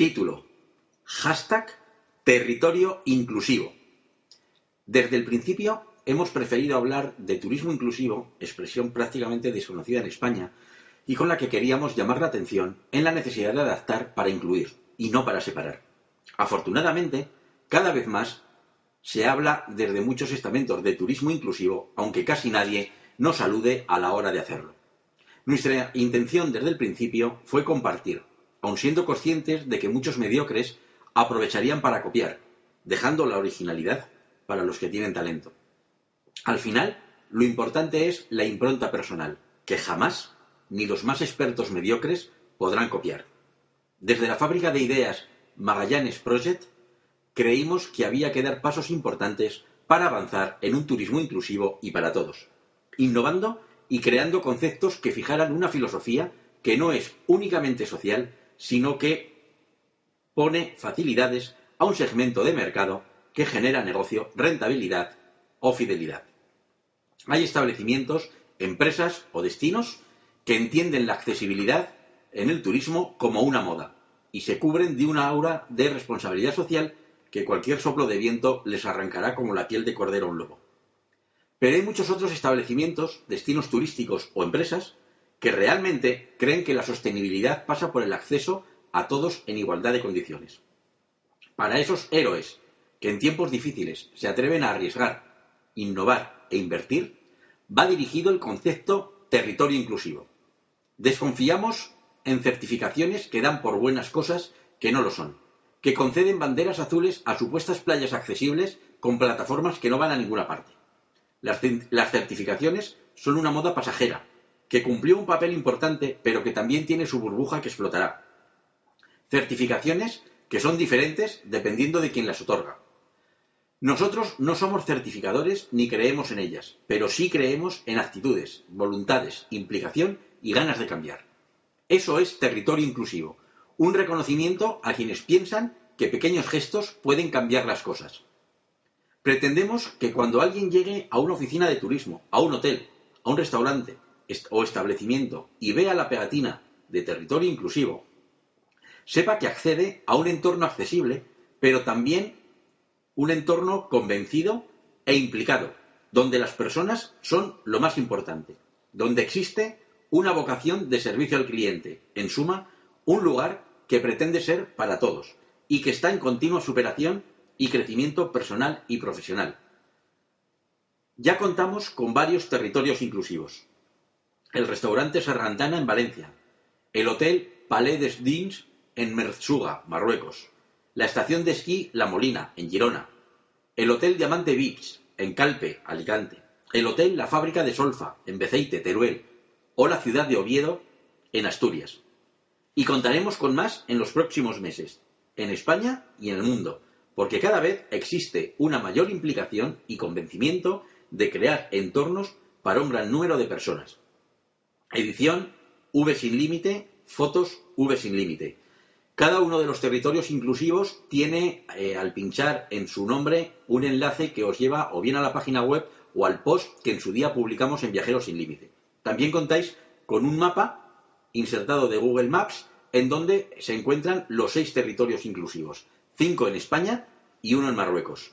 Título. Hashtag Territorio Inclusivo. Desde el principio hemos preferido hablar de turismo inclusivo, expresión prácticamente desconocida en España, y con la que queríamos llamar la atención en la necesidad de adaptar para incluir y no para separar. Afortunadamente, cada vez más se habla desde muchos estamentos de turismo inclusivo, aunque casi nadie nos alude a la hora de hacerlo. Nuestra intención desde el principio fue compartir, aun siendo conscientes de que muchos mediocres aprovecharían para copiar, dejando la originalidad para los que tienen talento. Al final, lo importante es la impronta personal, que jamás ni los más expertos mediocres podrán copiar. Desde la fábrica de ideas Magallanes Project, creímos que había que dar pasos importantes para avanzar en un turismo inclusivo y para todos, innovando y creando conceptos que fijaran una filosofía que no es únicamente social, sino que pone facilidades a un segmento de mercado que genera negocio, rentabilidad o fidelidad. Hay establecimientos, empresas o destinos que entienden la accesibilidad en el turismo como una moda y se cubren de una aura de responsabilidad social que cualquier soplo de viento les arrancará como la piel de cordero a un lobo. Pero hay muchos otros establecimientos, destinos turísticos o empresas que realmente creen que la sostenibilidad pasa por el acceso a todos en igualdad de condiciones. Para esos héroes que en tiempos difíciles se atreven a arriesgar, innovar e invertir, va dirigido el concepto territorio inclusivo. Desconfiamos en certificaciones que dan por buenas cosas que no lo son, que conceden banderas azules a supuestas playas accesibles con plataformas que no van a ninguna parte. Las, certificaciones son una moda pasajera, que cumplió un papel importante, pero que también tiene su burbuja que explotará. Certificaciones que son diferentes dependiendo de quién las otorga. Nosotros no somos certificadores ni creemos en ellas, pero sí creemos en actitudes, voluntades, implicación y ganas de cambiar. Eso es territorio inclusivo, un reconocimiento a quienes piensan que pequeños gestos pueden cambiar las cosas. Pretendemos que cuando alguien llegue a una oficina de turismo, a un hotel, a un restaurante o establecimiento y vea la pegatina de territorio inclusivo, sepa que accede a un entorno accesible, pero también un entorno convencido e implicado, donde las personas son lo más importante, donde existe una vocación de servicio al cliente, en suma, un lugar que pretende ser para todos y que está en continua superación y crecimiento personal y profesional. Ya contamos con varios territorios inclusivos. El restaurante Serrantana en Valencia, el hotel Palais des Dins en Merzuga, Marruecos, la estación de esquí La Molina en Girona, el hotel Diamante Beach en Calpe, Alicante, el hotel La Fábrica de Solfa en Beceite, Teruel, o la ciudad de Oviedo en Asturias. Y contaremos con más en los próximos meses, en España y en el mundo, porque cada vez existe una mayor implicación y convencimiento de crear entornos para un gran número de personas. Edición V sin límite, fotos V sin límite. Cada uno de los territorios inclusivos tiene, eh, al pinchar en su nombre, un enlace que os lleva o bien a la página web o al post que en su día publicamos en Viajeros sin Límite. También contáis con un mapa insertado de Google Maps en donde se encuentran los seis territorios inclusivos, cinco en España y uno en Marruecos.